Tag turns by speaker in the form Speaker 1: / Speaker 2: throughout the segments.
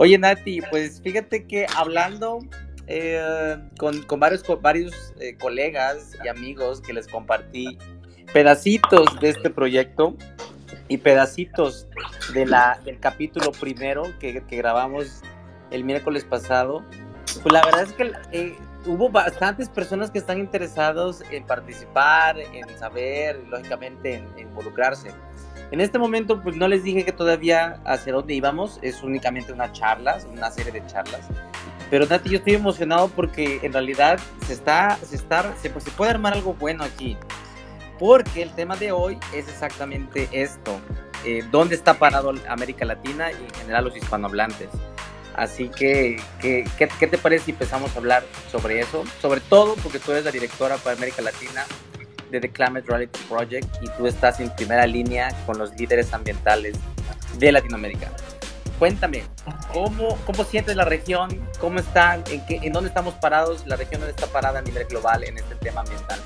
Speaker 1: Oye, Nati, pues fíjate que hablando eh, con, varios, varios eh, colegas y amigos que les compartí pedacitos de este proyecto y pedacitos de la, del capítulo primero que, que grabamos el miércoles pasado, pues la verdad es que eh, hubo bastantes personas que están interesados en participar, en saber, lógicamente en, involucrarse. En este momento, pues no les dije que todavía hacia dónde íbamos, es únicamente una charla, una serie de charlas. Pero Nati, yo estoy emocionado porque en realidad se está, se está, se, pues, se puede armar algo bueno aquí. Porque el tema de hoy es exactamente esto. Eh, ¿Dónde está parado América Latina y en general los hispanohablantes? Así que, ¿qué, ¿qué, te parece si empezamos a hablar sobre eso? Sobre todo porque tú eres la directora para América Latina de The Climate Reality Project y tú estás en primera línea con los líderes ambientales de Latinoamérica. Cuéntame, ¿cómo, cómo sientes la región? ¿Cómo están? ¿En, qué, ¿En dónde estamos parados? ¿La región dónde está parada a nivel global en este tema ambiental?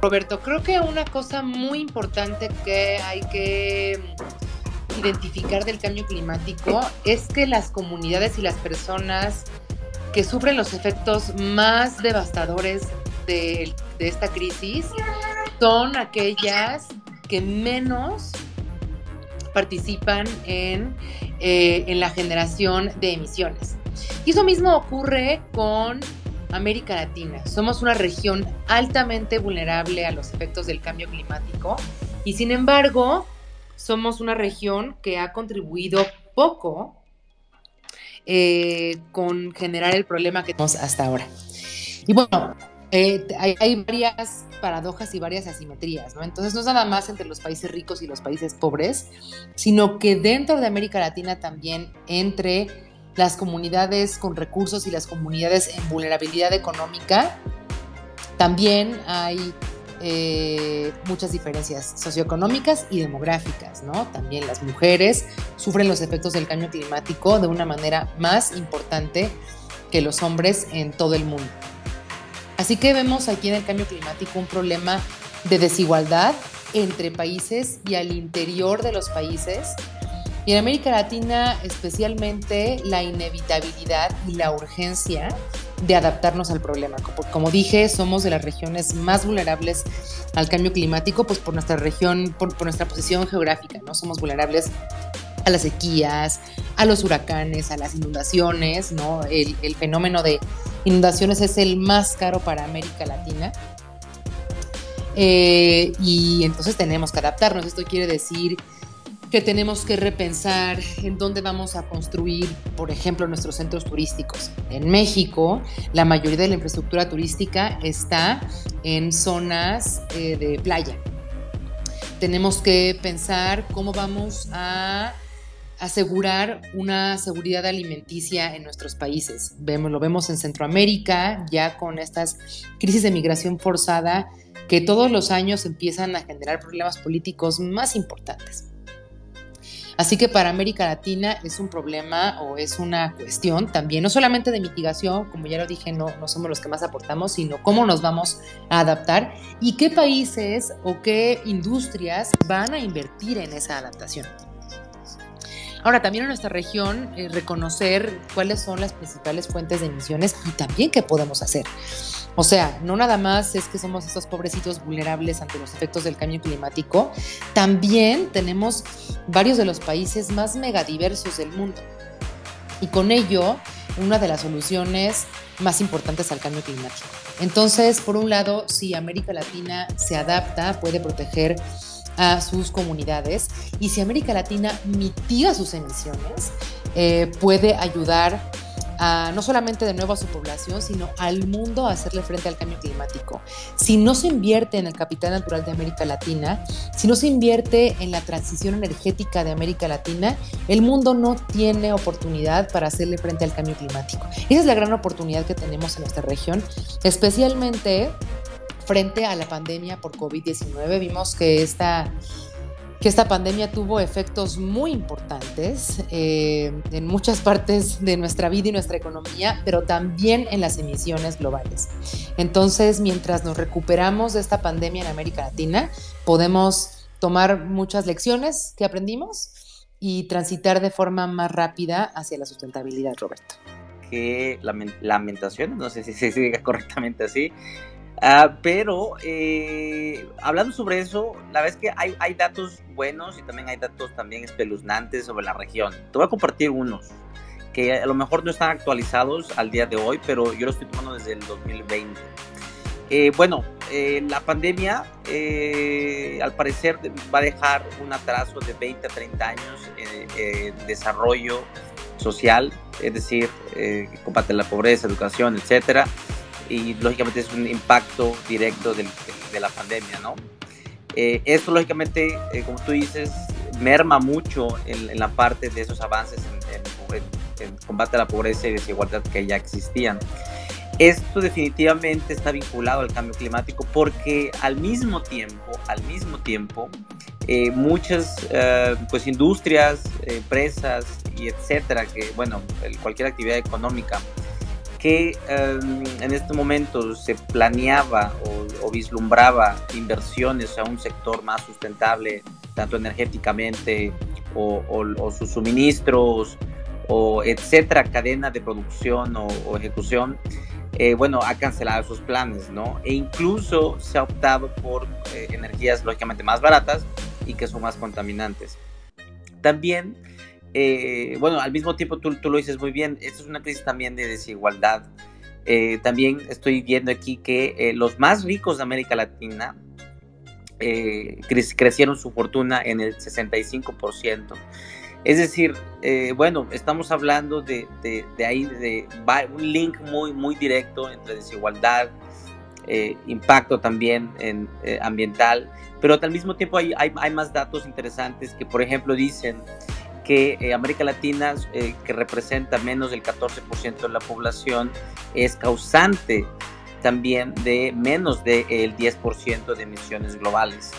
Speaker 2: Roberto, creo que una cosa muy importante que hay que identificar del cambio climático es que las comunidades y las personas que sufren los efectos más devastadores de, esta crisis son aquellas que menos participan en, eh, en la generación de emisiones. Y eso mismo ocurre con América Latina. Somos una región altamente vulnerable a los efectos del cambio climático y sin embargo somos una región que ha contribuido poco eh, con generar el problema que tenemos hasta ahora. Y bueno, eh, hay, varias paradojas y varias asimetrías, ¿no? Entonces no es nada más entre los países ricos y los países pobres, sino que dentro de América Latina también entre las comunidades con recursos y las comunidades en vulnerabilidad económica, también hay eh, muchas diferencias socioeconómicas y demográficas, ¿no? También las mujeres sufren los efectos del cambio climático de una manera más importante que los hombres en todo el mundo. Así que vemos aquí en el cambio climático un problema de desigualdad entre países y al interior de los países. Y en América Latina especialmente la inevitabilidad y la urgencia de adaptarnos al problema. Como, dije, somos de las regiones más vulnerables al cambio climático, pues por nuestra región, por, nuestra posición geográfica, ¿no? Somos vulnerables a las sequías, a los huracanes, a las inundaciones, ¿no? El, fenómeno de inundaciones es el más caro para América Latina. Eh, y entonces tenemos que adaptarnos. Esto quiere decir que tenemos que repensar en dónde vamos a construir, por ejemplo, nuestros centros turísticos. En México, la mayoría de la infraestructura turística está en zonas eh, de playa. Tenemos que pensar cómo vamos a asegurar una seguridad alimenticia en nuestros países. Vemos, lo vemos en Centroamérica, ya con estas crisis de migración forzada que todos los años empiezan a generar problemas políticos más importantes. Así que para América Latina es un problema o es una cuestión también, no solamente de mitigación, como ya lo dije, no, no somos los que más aportamos, sino cómo nos vamos a adaptar y qué países o qué industrias van a invertir en esa adaptación. Ahora, también en nuestra región, eh, reconocer cuáles son las principales fuentes de emisiones y también qué podemos hacer. O sea, no nada más es que somos estos pobrecitos vulnerables ante los efectos del cambio climático, también tenemos varios de los países más megadiversos del mundo. Y con ello, una de las soluciones más importantes al cambio climático. Entonces, por un lado, si América Latina se adapta, puede proteger a sus comunidades y si América Latina mitiga sus emisiones, eh, puede ayudar a, no solamente de nuevo a su población, sino al mundo a hacerle frente al cambio climático. Si no se invierte en el capital natural de América Latina, si no se invierte en la transición energética de América Latina, el mundo no tiene oportunidad para hacerle frente al cambio climático. Esa es la gran oportunidad que tenemos en nuestra región, especialmente frente a la pandemia por COVID-19. Vimos que esta, que esta pandemia tuvo efectos muy importantes eh, en muchas partes de nuestra vida y nuestra economía, pero también en las emisiones globales. Entonces, mientras nos recuperamos de esta pandemia en América Latina, podemos tomar muchas lecciones que aprendimos y transitar de forma más rápida hacia la sustentabilidad, Roberto.
Speaker 1: Que lamentaciones, no sé si se diga correctamente así, Ah, pero eh, hablando sobre eso, la verdad es que hay, hay, datos buenos y también hay datos también espeluznantes sobre la región. Te voy a compartir unos que a lo mejor no están actualizados al día de hoy, pero yo los estoy tomando desde el 2020. Eh, bueno, eh, la pandemia al parecer va a dejar un atraso de 20 a 30 años en desarrollo social, es decir, combate a la pobreza, educación, etcétera y lógicamente es un impacto directo de, la pandemia, ¿no? Eh, esto lógicamente, eh, como tú dices, merma mucho en, la parte de esos avances en, en, combate a la pobreza y desigualdad que ya existían. Esto definitivamente está vinculado al cambio climático porque al mismo tiempo, al mismo tiempo, eh, muchas pues industrias, empresas y etcétera, que bueno, cualquier actividad económica que em, en este momento se planeaba o, vislumbraba inversiones a un sector más sustentable, tanto energéticamente o, sus suministros o etcétera, cadena de producción o, ejecución, eh, bueno, ha cancelado esos planes, ¿no? E incluso se ha optado por eh, energías lógicamente más baratas y que son más contaminantes. También eh, bueno, al mismo tiempo tú, tú, lo dices muy bien, esto es una crisis también de desigualdad. Eh, también estoy viendo aquí que eh, los más ricos de América Latina crecieron su fortuna en el 65%. Es decir, bueno, estamos hablando de, de, ahí, de un link muy, muy directo entre desigualdad, impacto también en, ambiental, pero al mismo tiempo hay, hay, más datos interesantes que, por ejemplo, dicen que eh, América Latina, eh, que representa menos del 14% de la población, es causante también de menos del 10% de emisiones globales.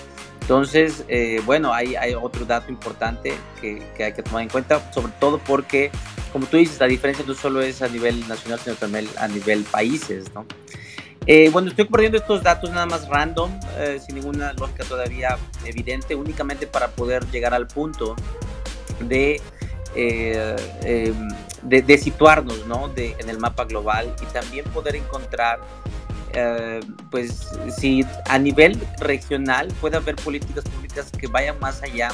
Speaker 1: Entonces, eh, bueno, hay, hay, otro dato importante que, que, hay que tomar en cuenta, sobre todo porque, como tú dices, la diferencia no solo es a nivel nacional, sino también a nivel países, ¿no? bueno, estoy compartiendo estos datos nada más random, sin ninguna lógica todavía evidente, únicamente para poder llegar al punto de, eh, em, de, situarnos ¿no? de, en el mapa global y también poder encontrar, eh, pues, si a nivel regional puede haber políticas públicas que vayan más allá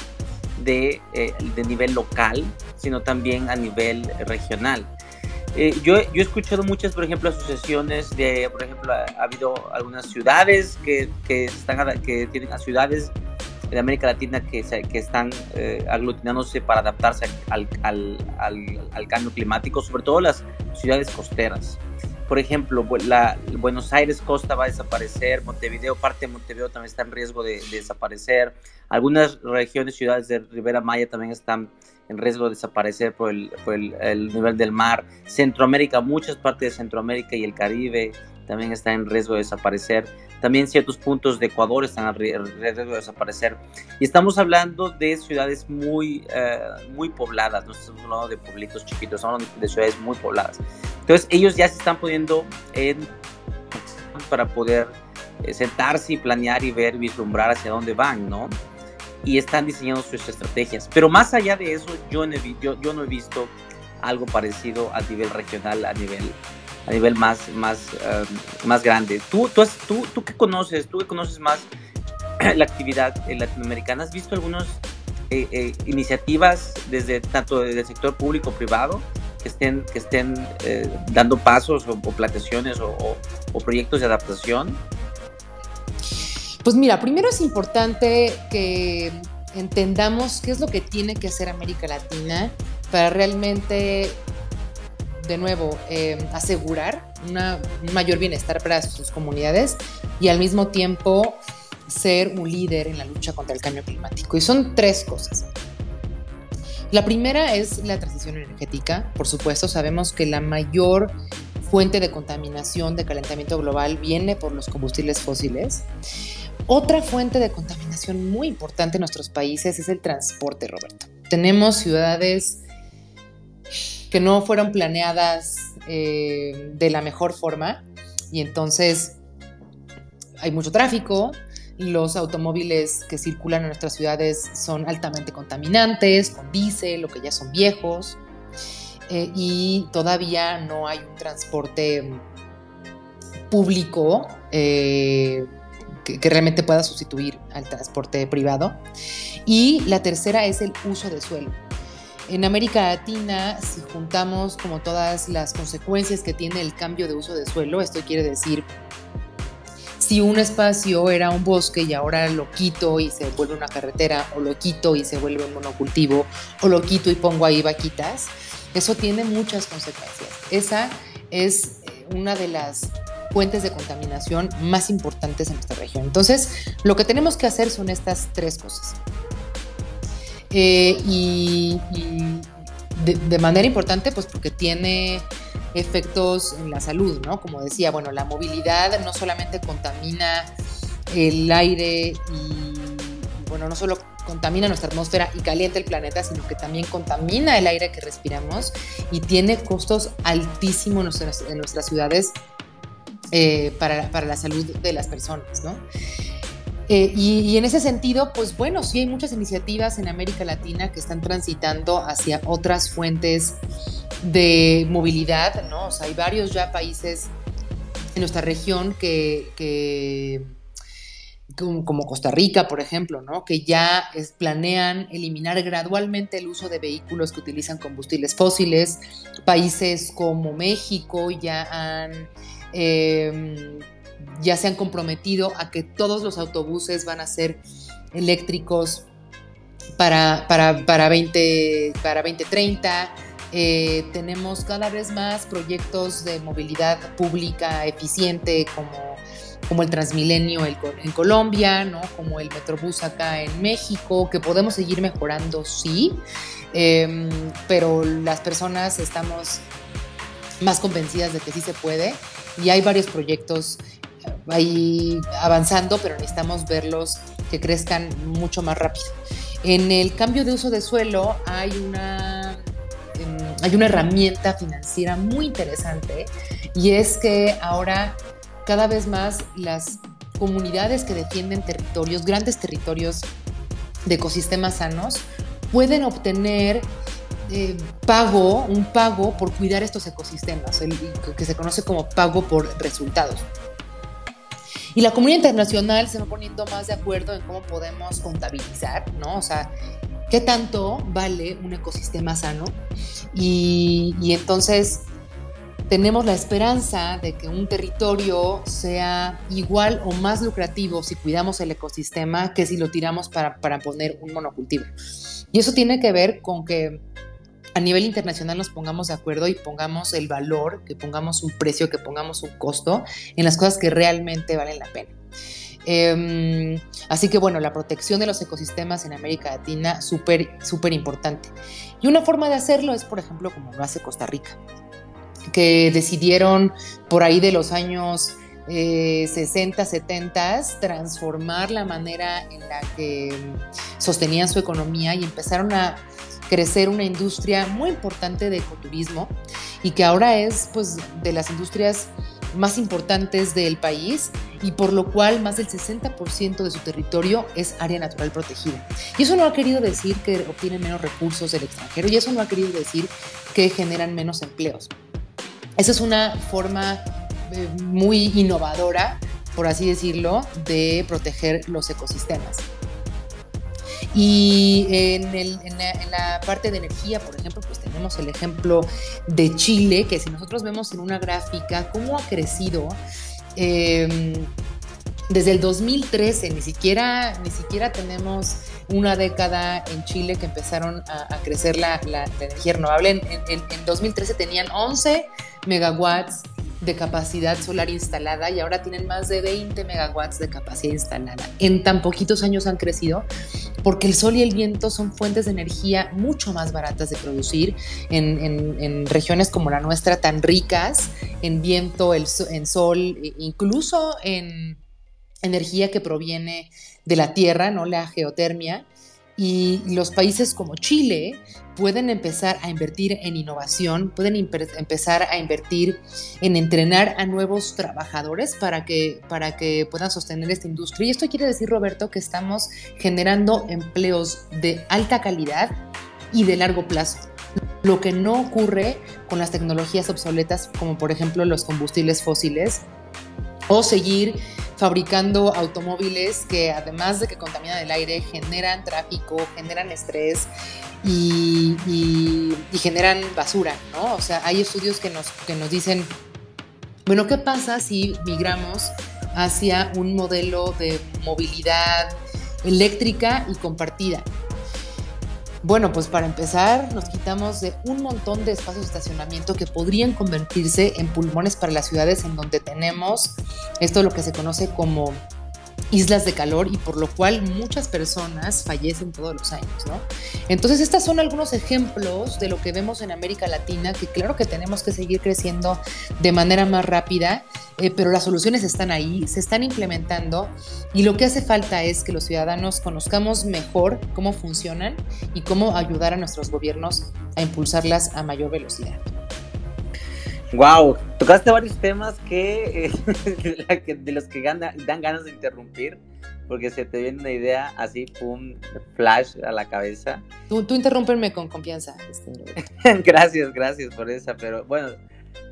Speaker 1: de, eh, de nivel local, sino también a nivel regional. yo, yo, he escuchado muchas, por ejemplo, asociaciones de, por ejemplo, ha, habido algunas ciudades que, que, están, que tienen a ciudades de América Latina que, que están eh, aglutinándose para adaptarse al, al, al, cambio climático, sobre todo las ciudades costeras. Por ejemplo, la, Buenos Aires costa va a desaparecer, Montevideo, parte de Montevideo también está en riesgo de, desaparecer, algunas regiones, ciudades de Ribera Maya también están en riesgo de desaparecer por, el, por el, el, nivel del mar. Centroamérica, muchas partes de Centroamérica y el Caribe también están en riesgo de desaparecer. También ciertos puntos de Ecuador están a de desaparecer. Y estamos hablando de ciudades muy, eh, muy pobladas, no estamos hablando de pueblitos chiquitos, estamos hablando de ciudades muy pobladas. Entonces ellos ya se están poniendo en para poder eh, sentarse y planear y ver, vislumbrar hacia dónde van, ¿no? Y están diseñando sus estrategias. Pero más allá de eso, yo yo, yo no he visto algo parecido a nivel regional, a nivel a nivel más, más, eh, más grande. ¿Tú, tú, tú, tú qué conoces? ¿Tú que conoces más la actividad latinoamericana? ¿Has visto algunas eh, eh, iniciativas desde tanto del sector público privado que estén, que estén dando pasos o, o plantaciones o, proyectos de adaptación?
Speaker 2: Pues mira, primero es importante que entendamos qué es lo que tiene que hacer América Latina para realmente de nuevo, eh, asegurar un mayor bienestar para sus comunidades y al mismo tiempo ser un líder en la lucha contra el cambio climático. Y son tres cosas. La primera es la transición energética. Por supuesto, sabemos que la mayor fuente de contaminación de calentamiento global viene por los combustibles fósiles. Otra fuente de contaminación muy importante en nuestros países es el transporte, Roberto. Tenemos ciudades que no fueron planeadas eh, de la mejor forma y entonces hay mucho tráfico, los automóviles que circulan en nuestras ciudades son altamente contaminantes, con diésel o que ya son viejos, eh, y todavía no hay un transporte público eh, que, realmente pueda sustituir al transporte privado. Y la tercera es el uso de suelo. En América Latina, si juntamos como todas las consecuencias que tiene el cambio de uso de suelo, esto quiere decir si un espacio era un bosque y ahora lo quito y se vuelve una carretera, o lo quito y se vuelve un monocultivo, o lo quito y pongo ahí vaquitas, eso tiene muchas consecuencias. Esa es eh, una de las fuentes de contaminación más importantes en nuestra región. Entonces, lo que tenemos que hacer son estas tres cosas. Eh, y, de, manera importante, pues porque tiene efectos en la salud, ¿no? Como decía, bueno, la movilidad no solamente contamina el aire y, bueno, no solo contamina nuestra atmósfera y calienta el planeta, sino que también contamina el aire que respiramos y tiene costos altísimos en nuestras, ciudades eh, para, para, la salud de las personas, ¿no? Eh, y, en ese sentido, pues bueno, sí hay muchas iniciativas en América Latina que están transitando hacia otras fuentes de movilidad, ¿no? O sea, hay varios ya países en nuestra región que, como Costa Rica, por ejemplo, ¿no? que ya planean eliminar gradualmente el uso de vehículos que utilizan combustibles fósiles. Países como México ya han eh, ya se han comprometido a que todos los autobuses van a ser eléctricos para, para, para, 20, para 2030. Eh, tenemos cada vez más proyectos de movilidad pública eficiente como, como el Transmilenio en Colombia, ¿no? como el Metrobús acá en México, que podemos seguir mejorando, sí, em, pero las personas estamos más convencidas de que sí se puede y hay varios proyectos ahí avanzando, pero necesitamos verlos que crezcan mucho más rápido. En el cambio de uso de suelo hay una, em, hay una herramienta financiera muy interesante y es que ahora cada vez más las comunidades que defienden territorios, grandes territorios de ecosistemas sanos, pueden obtener eh, pago, un pago por cuidar estos ecosistemas, que se conoce como pago por resultados. Y la comunidad internacional se va poniendo más de acuerdo en cómo podemos contabilizar, ¿no? O sea, qué tanto vale un ecosistema sano. Y, y entonces tenemos la esperanza de que un territorio sea igual o más lucrativo si cuidamos el ecosistema que si lo tiramos para, para poner un monocultivo. Y eso tiene que ver con que a nivel internacional nos pongamos de acuerdo y pongamos el valor, que pongamos un precio, que pongamos un costo en las cosas que realmente valen la pena. Em, así que bueno, la protección de los ecosistemas en América Latina, súper, súper importante. Y una forma de hacerlo es, por ejemplo, como lo hace Costa Rica, que decidieron por ahí de los años 60, eh, 70, transformar la manera en la que sostenían su economía y empezaron a crecer una industria muy importante de ecoturismo y que ahora es pues de las industrias más importantes del país y por lo cual más del 60% de su territorio es área natural protegida. Y eso no ha querido decir que obtienen menos recursos del extranjero y eso no ha querido decir que generan menos empleos. Esa es una forma eh, muy innovadora, por así decirlo, de proteger los ecosistemas. Y en, la, parte de energía, por ejemplo, pues tenemos el ejemplo de Chile, que si nosotros vemos en una gráfica cómo ha crecido em, desde el 2013, ni siquiera, ni siquiera tenemos una década en Chile que empezaron a, crecer la, energía renovable. En, en 2013 tenían 11 megawatts de capacidad solar instalada y ahora tienen más de 20 megawatts de capacidad instalada. En tan poquitos años han crecido porque el sol y el viento son fuentes de energía mucho más baratas de producir en, regiones como la nuestra tan ricas en viento, en sol, e incluso en energía que proviene de la tierra, no la geotermia. Y los países como Chile, pueden empezar a invertir en innovación, pueden empezar a invertir en entrenar a nuevos trabajadores para que, para que puedan sostener esta industria. Y esto quiere decir, Roberto, que estamos generando empleos de alta calidad y de largo plazo. Lo que no ocurre con las tecnologías obsoletas, como por ejemplo los combustibles fósiles, o seguir fabricando automóviles que además de que contaminan el aire, generan tráfico, generan estrés y, generan basura, ¿no? O sea, hay estudios que nos, que nos dicen, bueno, ¿qué pasa si migramos hacia un modelo de movilidad eléctrica y compartida? Bueno, pues para empezar, nos quitamos de un montón de espacios de estacionamiento que podrían convertirse en pulmones para las ciudades en donde tenemos esto lo que se conoce como islas de calor y por lo cual muchas personas fallecen todos los años, ¿no? Entonces, estos son algunos ejemplos de lo que vemos en América Latina, que claro que tenemos que seguir creciendo de manera más rápida, eh, pero las soluciones están ahí, se están implementando y lo que hace falta es que los ciudadanos conozcamos mejor cómo funcionan y cómo ayudar a nuestros gobiernos a impulsarlas a mayor velocidad.
Speaker 1: Wow, tocaste varios temas que, de los que dan ganas de interrumpir, porque se te viene una idea así, pum, flash a la cabeza.
Speaker 2: Tú, tú interrúmpeme con confianza. Este,
Speaker 1: gracias, gracias por esa, pero bueno,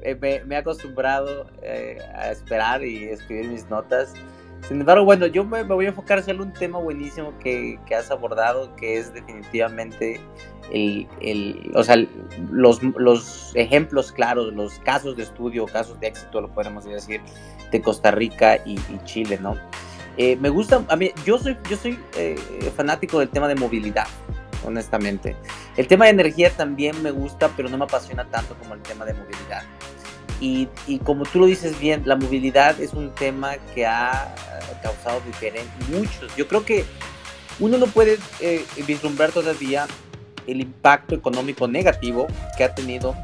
Speaker 1: eh, me, he acostumbrado eh, a esperar y escribir mis notas. Sin embargo, bueno, yo me, voy a enfocar en un tema buenísimo que, que has abordado, que es definitivamente el, el, o sea, los, los, ejemplos claros, los casos de estudio, casos de éxito, lo podemos decir, de Costa Rica y, Chile, ¿no? Eh, me gusta, a mí, yo soy, yo soy eh, fanático del tema de movilidad, honestamente. El tema de energía también me gusta, pero no me apasiona tanto como el tema de movilidad. Y, y, como tú lo dices bien, la movilidad es un tema que ha causado diferentes, muchos. Yo creo que uno no puede eh, vislumbrar todavía el impacto económico negativo que ha tenido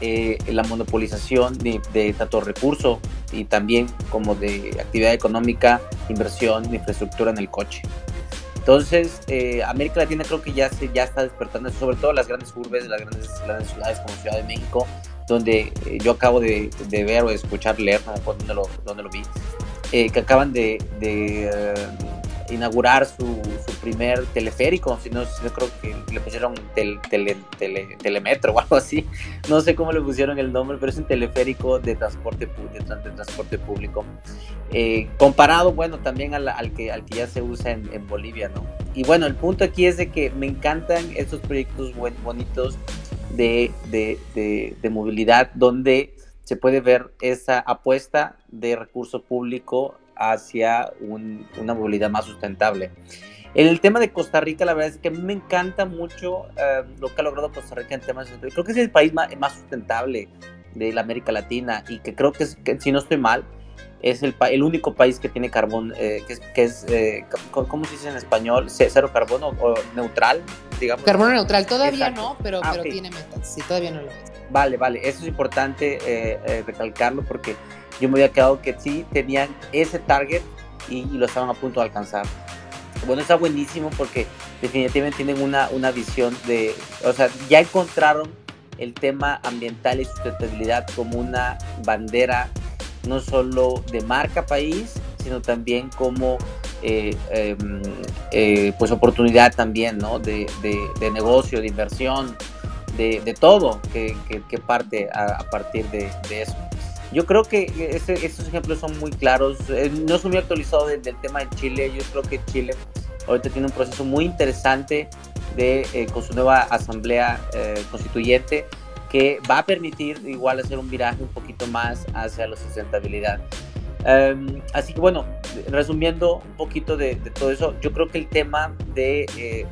Speaker 1: eh, la monopolización de, tanto recursos y también como de actividad económica, inversión, infraestructura en el coche. Entonces, eh, América Latina creo que ya, se, ya está despertando, sobre todo las grandes urbes, las grandes, grandes ciudades como Ciudad de México, donde eh, yo acabo de, ver o de escuchar, leer, no dónde lo, dónde lo vi, que acaban de, inaugurar su, primer teleférico, si no, creo que le pusieron telemetro o algo así, no sé cómo le pusieron el nombre, pero es un teleférico de transporte, de, transporte público, eh, comparado, bueno, también al, que, al que ya se usa en, Bolivia, ¿no? Y bueno, el punto aquí es de que me encantan estos proyectos bonitos de, de movilidad donde se puede ver esa apuesta de recurso público hacia una movilidad más sustentable. En el tema de Costa Rica, la verdad es que a mí me encanta mucho eh, lo que ha logrado Costa Rica en temas de Creo que es el país más, sustentable de la América Latina y que creo que, es, si no estoy mal, es el, el único país que tiene carbón, eh, que es, que es eh, ¿cómo se dice en español? Cero carbono o neutral, digamos.
Speaker 2: Carbono neutral, todavía no, pero, ah, pero tiene metas, sí, todavía no lo es.
Speaker 1: Vale, vale, eso es importante recalcarlo porque yo me había quedado que sí tenían ese target y, lo estaban a punto de alcanzar. Bueno, está buenísimo porque definitivamente tienen una, una visión de, o sea, ya encontraron el tema ambiental y sustentabilidad como una bandera no solo de marca país, sino también como eh, em, eh, pues oportunidad también, ¿no? De, de, negocio, de inversión, de, de todo que, parte a partir de, eso. Yo creo que estos ejemplos son muy claros. Eh, no soy muy actualizado del, tema de Chile. Yo creo que Chile ahorita tiene un proceso muy interesante de, eh, con su nueva asamblea eh, constituyente que va a permitir igual hacer un viraje un poquito más hacia la sustentabilidad. Em, así que bueno, resumiendo un poquito de, todo eso, yo creo que el tema de,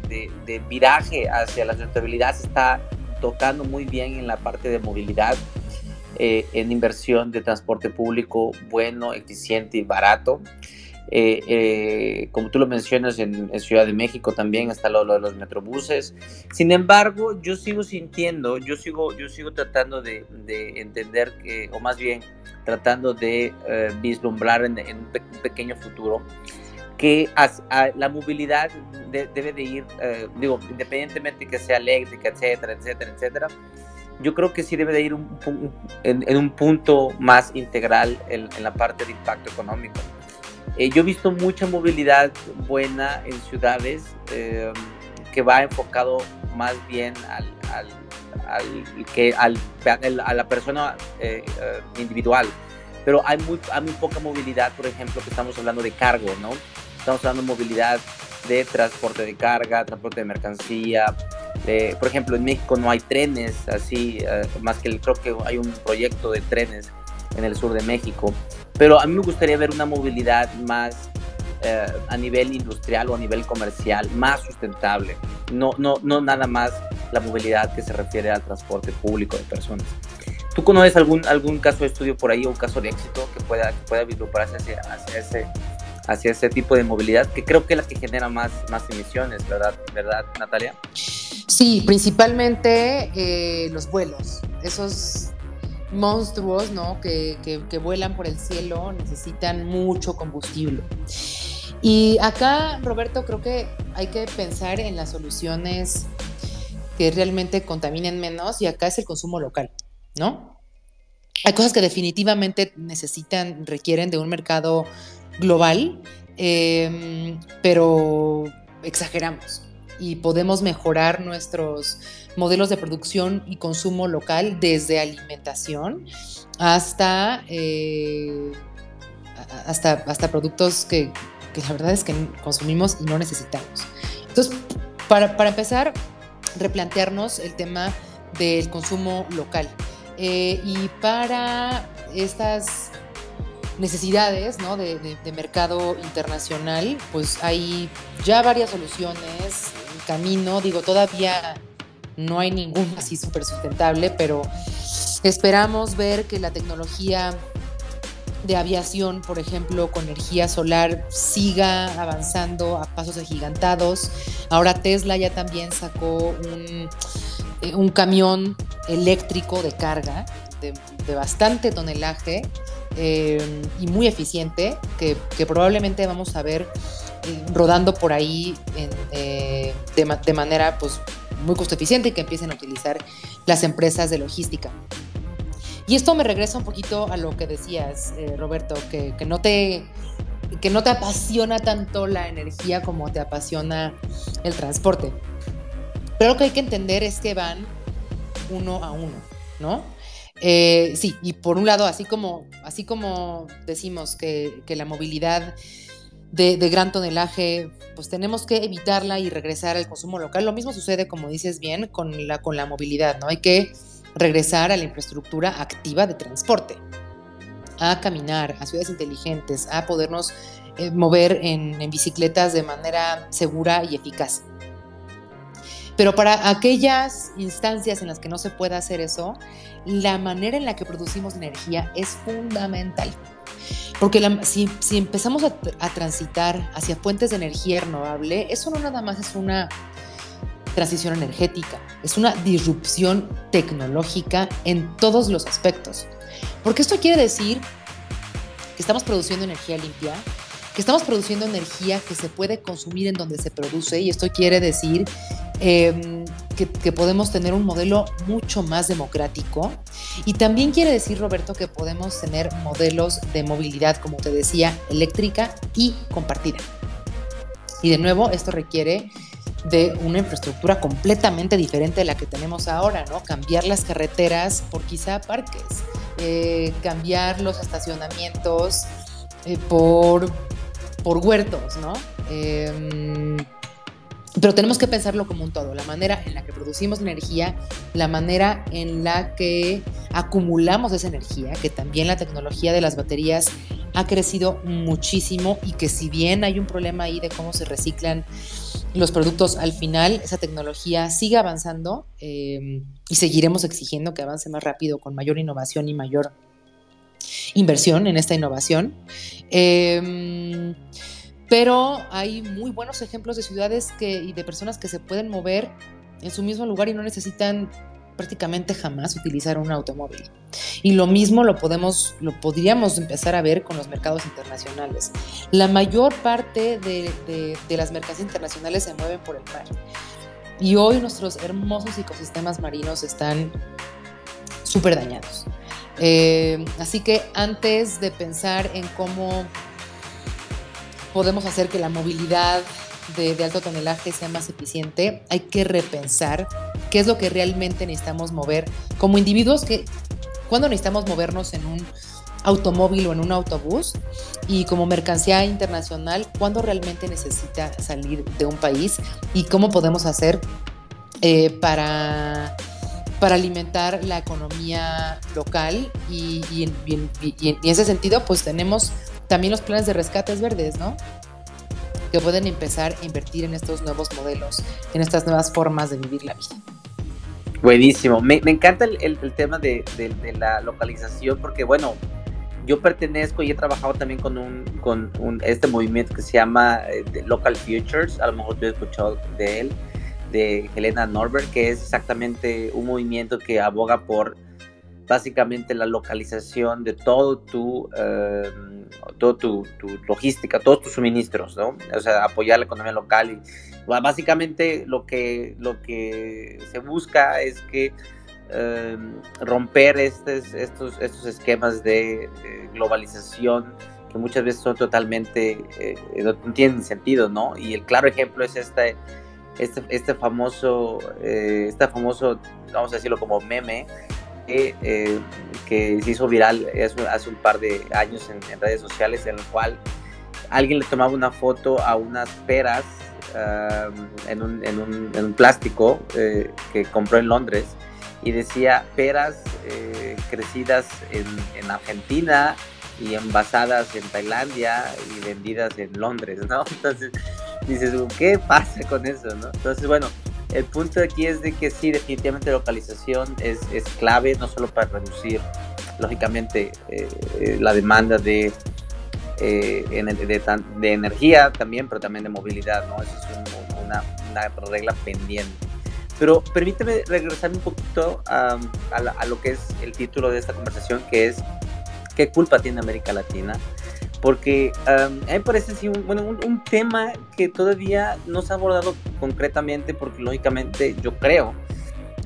Speaker 1: de, viraje hacia la sustentabilidad se está tocando muy bien en la parte de movilidad. Eh, en inversión de transporte público bueno, eficiente y barato. Eh, eh, como tú lo mencionas, en, Ciudad de México también está lo, de los metrobuses. Sin embargo, yo sigo sintiendo, yo sigo, yo sigo tratando de, entender, que, o más bien tratando de vislumbrar en, un pequeño futuro, que la movilidad debe de ir, eh, digo, independientemente que sea eléctrica, etcétera, etcétera, etcétera, yo creo que sí debe de ir en, un punto más integral en, la parte de impacto económico. Eh, yo he visto mucha movilidad buena en ciudades eh, que va enfocado más bien al, al, que, al, a la persona individual pero hay muy, hay muy poca movilidad, por ejemplo, que estamos hablando de cargo, ¿no? Estamos hablando de movilidad de transporte de carga, transporte de mercancía. Por ejemplo, en México no hay trenes así, eh, más que el, creo que hay un proyecto de trenes en el sur de México. Pero a mí me gustaría ver una movilidad más eh, a nivel industrial o a nivel comercial, más sustentable. No, no, no nada más la movilidad que se refiere al transporte público de personas. ¿Tú conoces algún, algún caso de estudio por ahí o un caso de éxito que pueda, que pueda hacia, hacia ese hacia ese tipo de movilidad, que creo que es la que genera más, más emisiones, ¿verdad, ¿verdad Natalia?
Speaker 2: Sí, principalmente eh, los vuelos, esos monstruos ¿no? Que, que, vuelan por el cielo necesitan mucho combustible. Y acá, Roberto, creo que hay que pensar en las soluciones que realmente contaminen menos y acá es el consumo local, ¿no? Hay cosas que definitivamente necesitan, requieren de un mercado global, em, pero exageramos y podemos mejorar nuestros modelos de producción y consumo local desde alimentación hasta, eh, hasta, hasta productos que, la verdad es que consumimos y no necesitamos. Entonces, para, empezar, replantearnos el tema del consumo local. Eh, y para estas necesidades ¿no? de, mercado internacional, pues hay ya varias soluciones en camino. Digo, todavía no hay ninguna así súper sustentable, pero esperamos ver que la tecnología de aviación, por ejemplo, con energía solar, siga avanzando a pasos agigantados. Ahora Tesla ya también sacó un, eh, camión eléctrico de carga de, de bastante tonelaje eh, y muy eficiente que, probablemente vamos a ver eh, rodando por ahí eh, de, manera pues, muy costo eficiente y que empiecen a utilizar las empresas de logística. Y esto me regresa un poquito a lo que decías, Roberto, que, no te, que no te apasiona tanto la energía como te apasiona el transporte. Pero lo que hay que entender es que van uno a uno, ¿no? Eh, sí, y por un lado, así como, así como decimos que, la movilidad de, gran tonelaje, pues tenemos que evitarla y regresar al consumo local. Lo mismo sucede, como dices bien, con la, con la movilidad, ¿no? Hay que regresar a la infraestructura activa de transporte, a caminar, a ciudades inteligentes, a podernos eh, mover en bicicletas de manera segura y eficaz. Pero para aquellas instancias en las que no se pueda hacer eso, la manera en la que producimos energía es fundamental. Porque si, empezamos a, transitar hacia fuentes de energía renovable, eso no nada más es una transición energética, es una disrupción tecnológica en todos los aspectos. Porque esto quiere decir que estamos produciendo energía limpia, que estamos produciendo energía que se puede consumir en donde se produce, y esto quiere decir Em, que, podemos tener un modelo mucho más democrático. Y también quiere decir, Roberto, que podemos tener modelos de movilidad, como te decía, eléctrica y compartida. Y de nuevo, esto requiere de una infraestructura completamente diferente de la que tenemos ahora, ¿no? Cambiar las carreteras por quizá parques, eh, cambiar los estacionamientos eh, por, por huertos, ¿no? Em, pero tenemos que pensarlo como un todo, la manera en la que producimos energía, la manera en la que acumulamos esa energía, que también la tecnología de las baterías ha crecido muchísimo y que si bien hay un problema ahí de cómo se reciclan los productos, al final esa tecnología sigue avanzando eh, y seguiremos exigiendo que avance más rápido con mayor innovación y mayor inversión en esta innovación. Eh, pero hay muy buenos ejemplos de ciudades que, y de personas que se pueden mover en su mismo lugar y no necesitan prácticamente jamás utilizar un automóvil. Y lo mismo lo podemos, lo podríamos empezar a ver con los mercados internacionales. La mayor parte de, las mercancías internacionales se mueven por el mar. Y hoy nuestros hermosos ecosistemas marinos están súper dañados. Eh, así que antes de pensar en cómo podemos hacer que la movilidad de, alto tonelaje sea más eficiente, hay que repensar qué es lo que realmente necesitamos mover como individuos, que cuando necesitamos movernos en un automóvil o en un autobús y como mercancía internacional, cuándo realmente necesita salir de un país y cómo podemos hacer eh, para, para alimentar la economía local y, y, en, y, en, ese sentido pues tenemos también los planes de rescates verdes, ¿no? que pueden empezar a invertir en estos nuevos modelos, en estas nuevas formas de vivir la vida.
Speaker 1: Buenísimo, me, encanta el, tema de, la localización porque bueno, yo pertenezco y he trabajado también con un este movimiento que se llama eh, Local Futures, a lo mejor tú has escuchado de él, de Helena Norbert, que es exactamente un movimiento que aboga por básicamente la localización de todo tu, eh, todo tu, logística, todos tus suministros, ¿no? O sea, apoyar la economía local y básicamente lo que, lo que se busca es que eh, romper estos, estos, estos esquemas de, globalización que muchas veces son totalmente, eh, no tienen sentido, ¿no? Y el claro ejemplo es este, este, este famoso, este famoso, vamos a decirlo como meme, eh, que se hizo viral hace, un par de años en, redes sociales, en el cual alguien le tomaba una foto a unas peras en, un, en, un, plástico eh, que compró en Londres y decía peras eh, crecidas en, en, Argentina y envasadas en Tailandia y vendidas en Londres, ¿no? Entonces dices, ¿qué pasa con eso, no? Entonces, bueno, el punto aquí es de que sí, definitivamente localización es, es clave, no solo para reducir, lógicamente, eh, eh, la demanda de, eh, de, energía también, pero también de movilidad, ¿no? Esa es una, una, regla pendiente. Pero permíteme regresar un poquito a, a, lo que es el título de esta conversación, que es ¿qué culpa tiene América Latina? Porque a mí me parece un, bueno, un, tema que todavía no se ha abordado concretamente, porque lógicamente yo creo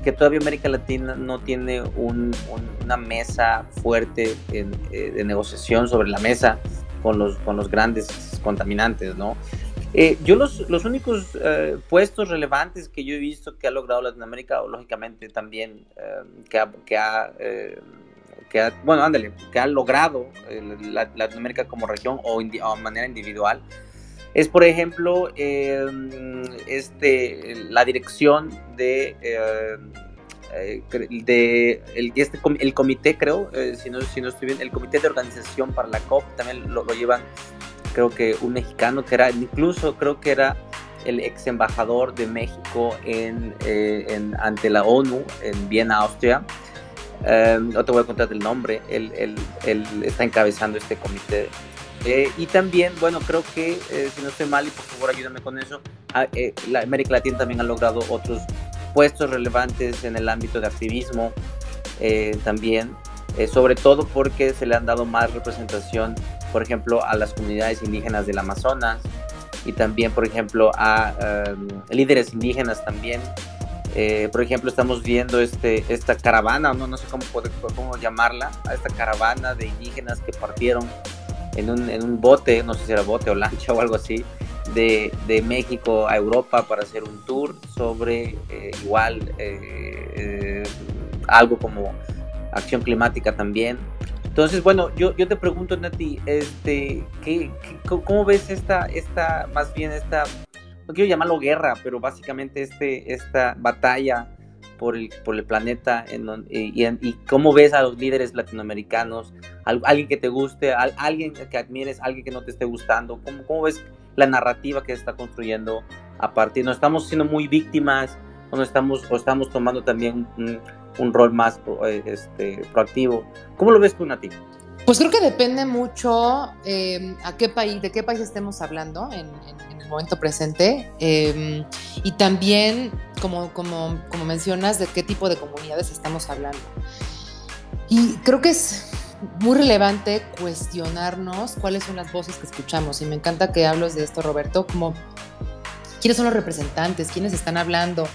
Speaker 1: que todavía América Latina no tiene una mesa fuerte eh, de negociación sobre la mesa con los, con los grandes contaminantes, ¿no? Eh, yo los, los únicos eh, puestos relevantes que yo he visto que ha logrado Latinoamérica, lógicamente también que ha, que ha que ha, bueno, ándale, que ha logrado eh, Latinoamérica como región o, de manera individual, es por ejemplo em, este, la dirección de, em, eh, de el, este, el comité, creo, eh, si, no, si no estoy bien, el comité de organización para la COP, también lo, lo llevan, creo que un mexicano que era, incluso creo que era el ex embajador de México en, en, ante la ONU en Viena, Austria. Em, no te voy a contar el nombre, él, él, está encabezando este comité. Eh, y también, bueno, creo que, eh, si no estoy mal, y por favor ayúdame con eso, ah, eh, la América Latina también ha logrado otros puestos relevantes en el ámbito de activismo también, sobre todo porque se le han dado más representación, por ejemplo, a las comunidades indígenas del Amazonas y también, por ejemplo, a em, líderes indígenas también eh, por ejemplo, estamos viendo este, esta caravana, no, no sé cómo, poder, cómo llamarla, a esta caravana de indígenas que partieron en un, en un, bote, no sé si era bote o lancha o algo así, de, de México a Europa para hacer un tour sobre eh, igual eh, algo como acción climática también. Entonces, bueno, yo, yo te pregunto, Nati, este, ¿qué, cómo ves esta, esta, más bien esta no quiero llamarlo guerra, pero básicamente este, esta batalla por el, por el planeta y, cómo ves a los líderes latinoamericanos, alguien que te guste, alguien que admires, alguien que no te esté gustando, cómo, cómo ves la narrativa que se está construyendo a partir, no estamos siendo muy víctimas o no estamos, o estamos tomando también un, rol más eh, este, proactivo. ¿Cómo lo ves tú, Nati?
Speaker 2: Pues creo que depende mucho eh, a qué país, de qué país estemos hablando en, el momento presente em, y también, como, como, como mencionas, de qué tipo de comunidades estamos hablando. Y creo que es muy relevante cuestionarnos cuáles son las voces que escuchamos. Y me encanta que hables de esto, Roberto, como quiénes son los representantes, quiénes están hablando,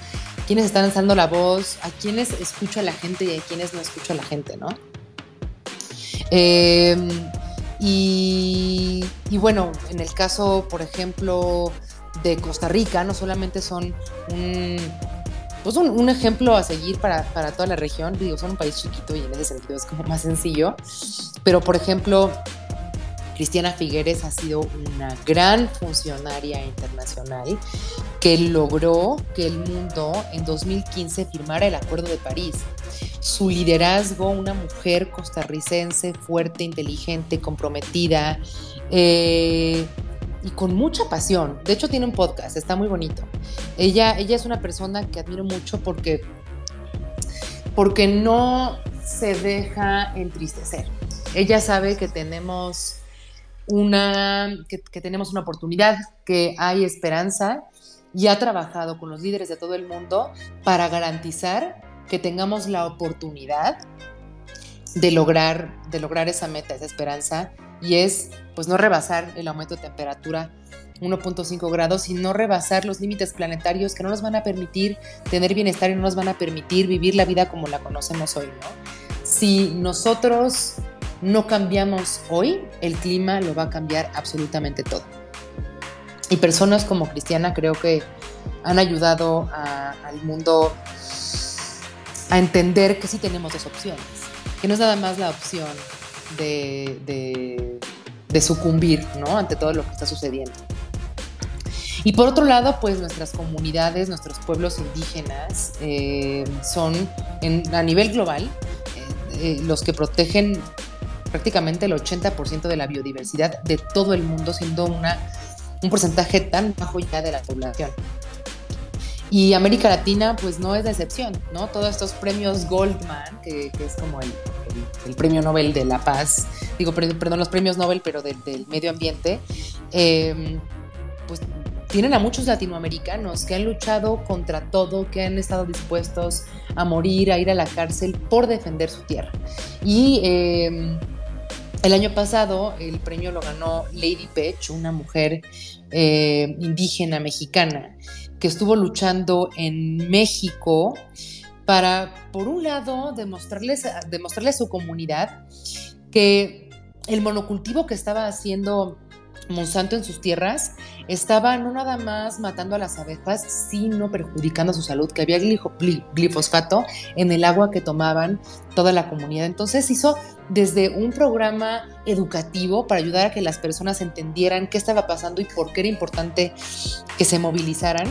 Speaker 2: quiénes están alzando la voz, a quiénes escucha la gente y a quiénes no escucha la gente, ¿no? Em, y, bueno, en el caso, por ejemplo, de Costa Rica, no solamente son un, pues un, ejemplo a seguir para, para, toda la región, digo, son un país chiquito y en ese sentido es como más sencillo, pero por ejemplo, Cristiana Figueres ha sido una gran funcionaria internacional que logró que el mundo en 2015 firmara el Acuerdo de París. Su liderazgo, una mujer costarricense fuerte, inteligente, comprometida eh, y con mucha pasión. De hecho tiene un podcast, está muy bonito. Ella, ella es una persona que admiro mucho porque, porque no se deja entristecer. Ella sabe que tenemos una, que, tenemos una oportunidad, que hay esperanza y ha trabajado con los líderes de todo el mundo para garantizar que tengamos la oportunidad de lograr, de lograr esa meta, esa esperanza, y es pues no rebasar el aumento de temperatura 1.5 grados y no rebasar los límites planetarios que no nos van a permitir tener bienestar y no nos van a permitir vivir la vida como la conocemos hoy. Si nosotros no cambiamos hoy, el clima lo va a cambiar absolutamente todo. Y personas como Cristiana creo que han ayudado al mundo a entender que sí tenemos dos opciones, que no es nada más la opción de, sucumbir ¿no? ante todo lo que está sucediendo. Y por otro lado, pues nuestras comunidades, nuestros pueblos indígenas eh, son a nivel global eh, eh, los que protegen prácticamente el 80% de la biodiversidad de todo el mundo, siendo una, un porcentaje tan bajo ya de la población. Y América Latina, pues no es la excepción, ¿no? Todos estos premios Goldman, que, es como el, premio Nobel de la Paz, digo, perdón, los premios Nobel, pero del, medio ambiente, em, pues tienen a muchos latinoamericanos que han luchado contra todo, que han estado dispuestos a morir, a ir a la cárcel por defender su tierra. Y eh, el año pasado el premio lo ganó Lady Pech, una mujer eh, indígena mexicana que estuvo luchando en México para, por un lado, demostrarles, demostrarle a su comunidad que el monocultivo que estaba haciendo Monsanto en sus tierras estaba no nada más matando a las abejas, sino perjudicando su salud, que había glifosfato en el agua que tomaban toda la comunidad. Entonces hizo desde un programa educativo para ayudar a que las personas entendieran qué estaba pasando y por qué era importante que se movilizaran.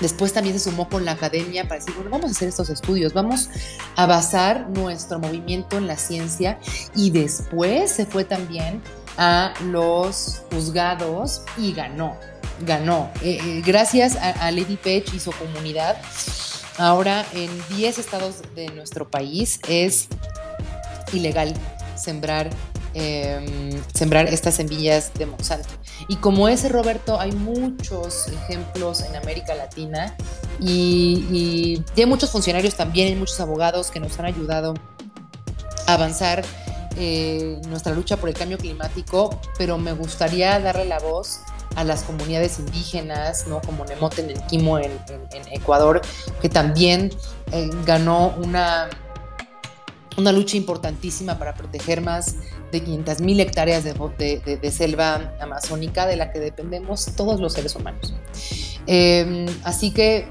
Speaker 2: Después también se sumó con la academia para decir, bueno, vamos a hacer estos estudios, vamos a basar nuestro movimiento en la ciencia y después se fue también a los juzgados y ganó, ganó. Eh, eh, gracias a, Lady Pech y su comunidad, ahora en 10 estados de nuestro país es ilegal sembrar, em, sembrar estas semillas de Monsanto. Y como ese, Roberto, hay muchos ejemplos en América Latina y, hay muchos funcionarios también, hay muchos abogados que nos han ayudado a avanzar eh, nuestra lucha por el cambio climático, pero me gustaría darle la voz a las comunidades indígenas, ¿no? como Nemote en el Quimo en, Ecuador, que también eh, ganó una, una lucha importantísima para proteger más de 500 mil hectáreas de, selva amazónica de la que dependemos todos los seres humanos. Eh, así que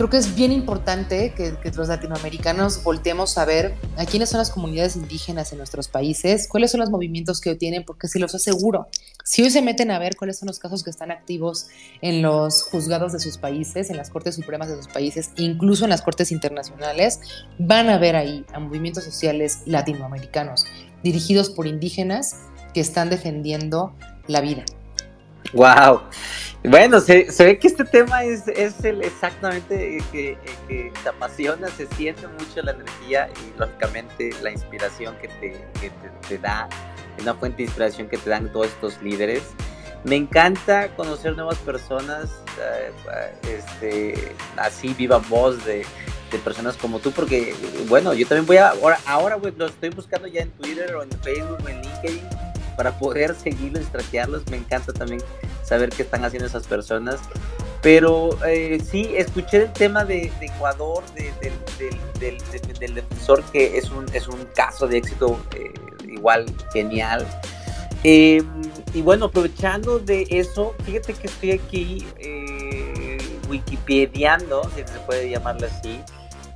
Speaker 2: creo que es bien importante que, los latinoamericanos volteemos a ver a quiénes son las comunidades indígenas en nuestros países, cuáles son los movimientos que tienen, porque se los aseguro, si hoy se meten a ver cuáles son los casos que están activos en los juzgados de sus países, en las cortes supremas de sus países, incluso en las cortes internacionales, van a ver ahí a movimientos sociales latinoamericanos dirigidos por indígenas que están defendiendo la vida.
Speaker 1: Wow. Bueno, se, ve que este tema es, es el exactamente que, que, te apasiona, se siente mucho la energía y lógicamente la inspiración que te, que te, da, una fuente de inspiración que te dan todos estos líderes. Me encanta conocer nuevas personas, eh, este, así viva voz de, de, personas como tú, porque bueno, yo también voy a, ahora, ahora lo estoy buscando ya en Twitter o en Facebook o en LinkedIn para poder seguirlos, traquearlos. Me encanta también saber qué están haciendo esas personas. Pero eh, sí, escuché el tema de, Ecuador, del, defensor, que es un, es un caso de éxito eh, igual genial. Em, y bueno, aprovechando de eso, fíjate que estoy aquí eh, wikipediando, si se puede llamarlo así.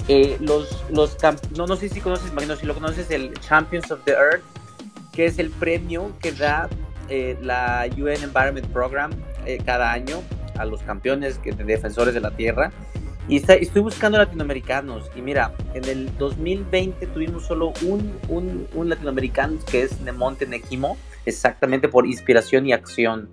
Speaker 1: Eh, los, los no, no sé si conoces, imagino si lo conoces, el Champions of the Earth que es el premio que da eh, la UN Environment Program eh, cada año a los campeones de defensores de la tierra. Y estoy buscando latinoamericanos. Y mira, en el 2020 tuvimos solo un, un, un latinoamericano que es Nemonte Nequimo, exactamente por inspiración y acción.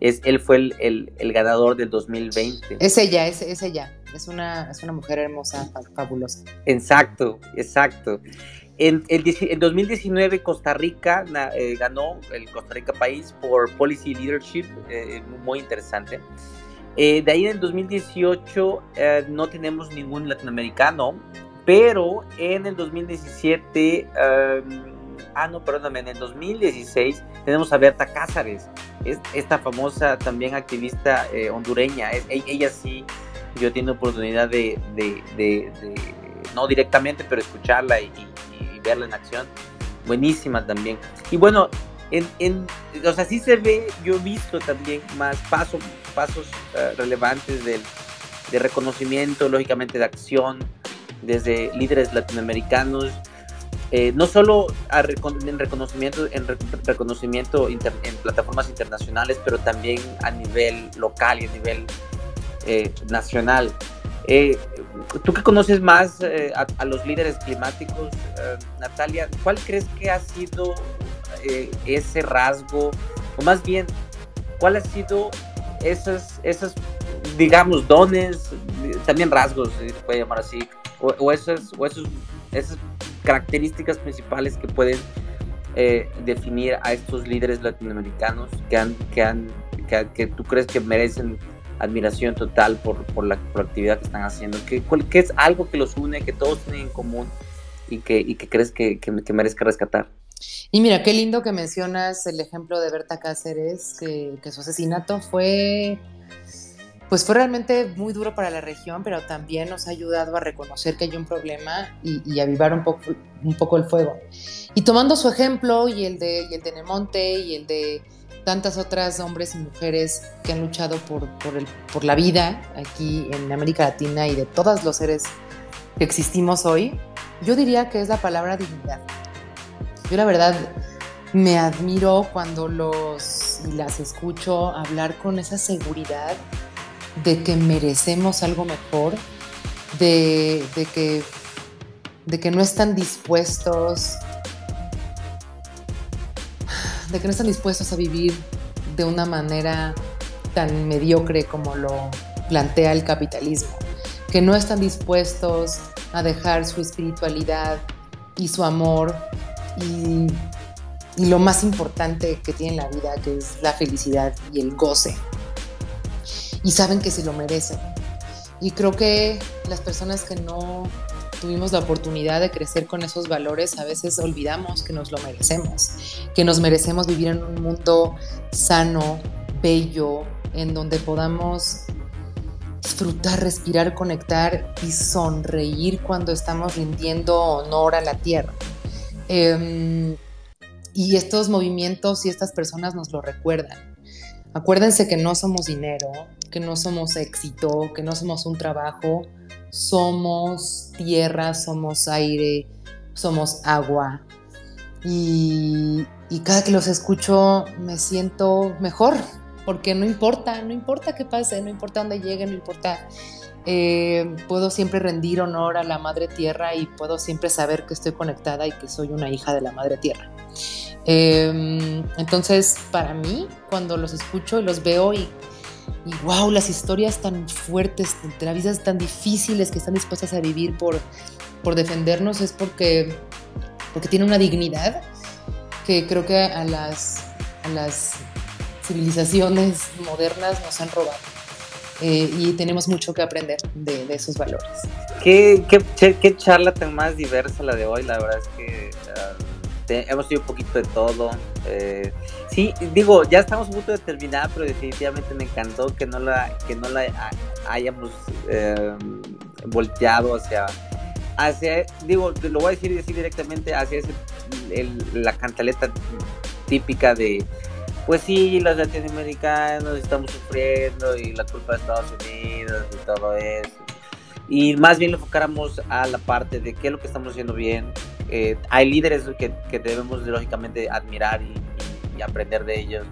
Speaker 1: Es, él fue el, el, el ganador del 2020.
Speaker 2: Es ella, es, es ella. Es una, es una mujer hermosa, fabulosa.
Speaker 1: Exacto, exacto. En el, 2019 Costa Rica eh, ganó el Costa Rica país por Policy Leadership, eh, muy interesante. Eh, de ahí en el 2018 no tenemos ningún latinoamericano, pero en el 2017, ah no, perdóname, en el 2016 tenemos a Berta Cázares, es esta famosa también activista hondureña. E, ella sí, yo tengo oportunidad de, no directamente, pero escucharla y verla en acción, buenísima también. Y bueno, en, en, o sea, sí se ve, yo he visto también más pasos, pasos eh, relevantes del, de reconocimiento, lógicamente de acción, desde líderes latinoamericanos, eh, no solo en reconocimiento, en reconocimiento en plataformas internacionales, pero también a nivel local y a nivel eh, nacional. Eh, tú que conoces más eh, a, los líderes climáticos, eh, Natalia, ¿cuál crees que ha sido ese rasgo, o más bien, cuál ha sido esos, esos digamos, dones, también rasgos, se puede llamar así, o, esos, o esos, esas características principales que pueden definir a estos líderes latinoamericanos que, han, que, han, que tú crees que merecen admiración total por, por, la, actividad que están haciendo, que, que, es algo que los une, que todos tienen en común y que, y que crees que, que, merezca rescatar.
Speaker 2: Y mira, qué lindo que mencionas el ejemplo de Berta Cáceres, que, que su asesinato fue, pues fue realmente muy duro para la región, pero también nos ha ayudado a reconocer que hay un problema y, y avivar un poco, un poco el fuego. Y tomando su ejemplo y el de, y el de Nemonte y el de tantas otras hombres y mujeres que han luchado por, por, el, por la vida aquí en América Latina y de todos los seres que existimos hoy, yo diría que es la palabra dignidad. Yo la verdad me admiro cuando los las escucho hablar con esa seguridad de que merecemos algo mejor, de, de que, de que no están dispuestos de que no están dispuestos a vivir de una manera tan mediocre como lo plantea el capitalismo, que no están dispuestos a dejar su espiritualidad y su amor y, lo más importante que tiene la vida, que es la felicidad y el goce. Y saben que se lo merecen. Y creo que las personas que no tuvimos la oportunidad de crecer con esos valores, a veces olvidamos que nos lo merecemos, que nos merecemos vivir en un mundo sano, bello, en donde podamos disfrutar, respirar, conectar y sonreír cuando estamos rindiendo honor a la tierra. Em, y estos movimientos y estas personas nos lo recuerdan. Acuérdense que no somos dinero, que no somos éxito, que no somos un trabajo, somos tierra, somos aire, somos agua. Y, cada que los escucho me siento mejor, porque no importa, no importa qué pase, no importa dónde llegue, no importa. Eh, puedo siempre rendir honor a la madre tierra y puedo siempre saber que estoy conectada y que soy una hija de la madre tierra. Em, entonces, para mí, cuando los escucho y los veo y, y wow, las historias tan fuertes, vidas tan difíciles que están dispuestas a vivir por, por defendernos, es porque, porque tienen una dignidad que creo que a las, a las civilizaciones modernas nos han robado. Eh, y tenemos mucho que aprender de, esos valores.
Speaker 1: ¿Qué, qué, qué, charla tan más diversa la de hoy, la verdad es que ah, hemos tenido un poquito de todo. Eh, sí, digo, ya estamos a punto de terminar, pero definitivamente me encantó que no la, que no la hayamos eh, volteado hacia, hacia, digo, lo voy a decir, decir directamente, hacia ese, la cantaleta típica de pues sí, los latinoamericanos estamos sufriendo y la culpa de Estados Unidos y todo eso. Y más bien lo enfocáramos a la parte de qué es lo que estamos haciendo bien. Eh, hay líderes que, que, debemos lógicamente admirar y, aprender de ellos.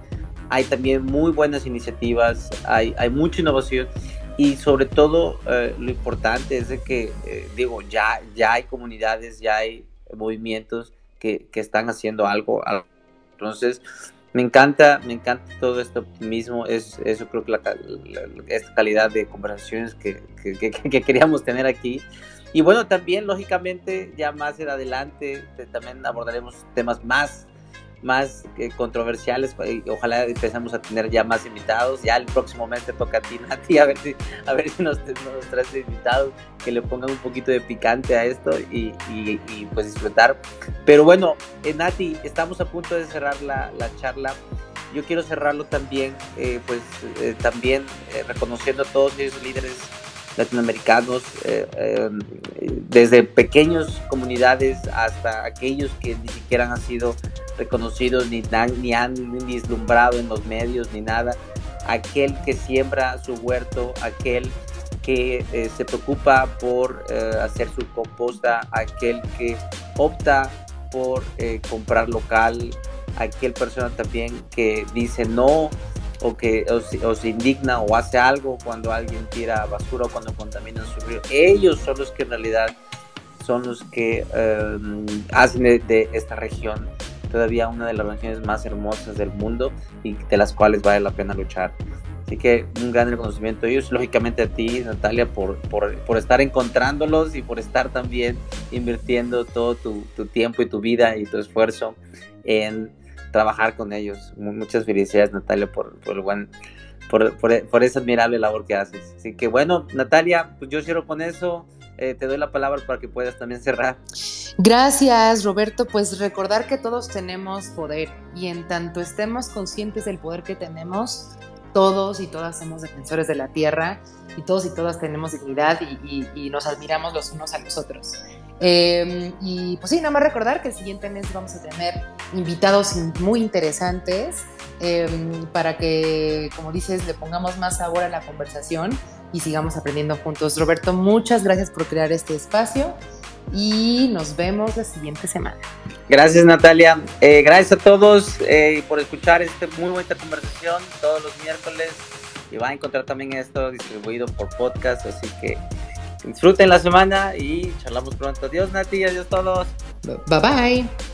Speaker 1: Hay también muy buenas iniciativas, hay, hay mucha innovación y sobre todo eh, lo importante es de que, eh, digo, ya, ya hay comunidades, ya hay movimientos que, que están haciendo algo. Entonces, me encanta, me encanta todo este optimismo, es, eso creo que la, esta calidad de conversaciones que, que, queríamos tener aquí. Y bueno, también lógicamente ya más en adelante también abordaremos temas más más eh, controversiales. Y ojalá empezamos a tener ya más invitados. Ya el próximo mes te toca a ti, Nati, a ver si, a ver si nos, nos traes invitados que le pongan un poquito de picante a esto y, y, pues disfrutar. Pero bueno, eh, Nati, estamos a punto de cerrar la, la charla. Yo quiero cerrarlo también, eh, pues también reconociendo a todos esos líderes latinoamericanos, desde pequeñas comunidades hasta aquellos que ni siquiera han sido reconocidos ni, ni han vislumbrado en los medios ni nada. Aquel que siembra su huerto, aquel que eh, se preocupa por eh, hacer su composta, aquel que opta por eh, comprar local, aquel persona también que dice no o que o, se indigna o hace algo cuando alguien tira basura o cuando contaminan su río. Ellos son los que en realidad son los que hacen de esta región todavía una de las regiones más hermosas del mundo y de las cuales vale la pena luchar. Así que un gran reconocimiento a ellos, lógicamente a ti, Natalia, por, por, por estar encontrándolos y por estar también invirtiendo todo tu, tu, tiempo y tu vida y tu esfuerzo en trabajar con ellos. Muchas felicidades, Natalia, por, por el buen, por, por, esa admirable labor que haces. Así que bueno, Natalia, pues yo cierro con eso. Eh, te doy la palabra para que puedas también cerrar.
Speaker 2: Gracias, Roberto. Pues recordar que todos tenemos poder y en tanto estemos conscientes del poder que tenemos, todos y todas somos defensores de la tierra y todos y todas tenemos dignidad y, nos admiramos los unos a los otros. Em, y pues sí, nada más recordar que el siguiente mes vamos a tener invitados muy interesantes em, para que, como dices, le pongamos más sabor a la conversación y sigamos aprendiendo juntos. Roberto, muchas gracias por crear este espacio y nos vemos la siguiente semana.
Speaker 1: Gracias Natalia, eh, gracias a todos eh, por escuchar esta muy buena conversación todos los miércoles y van a encontrar también esto distribuido por podcast, así que disfruten la semana y charlamos pronto. Adiós Nati, adiós todos.
Speaker 2: Bye bye.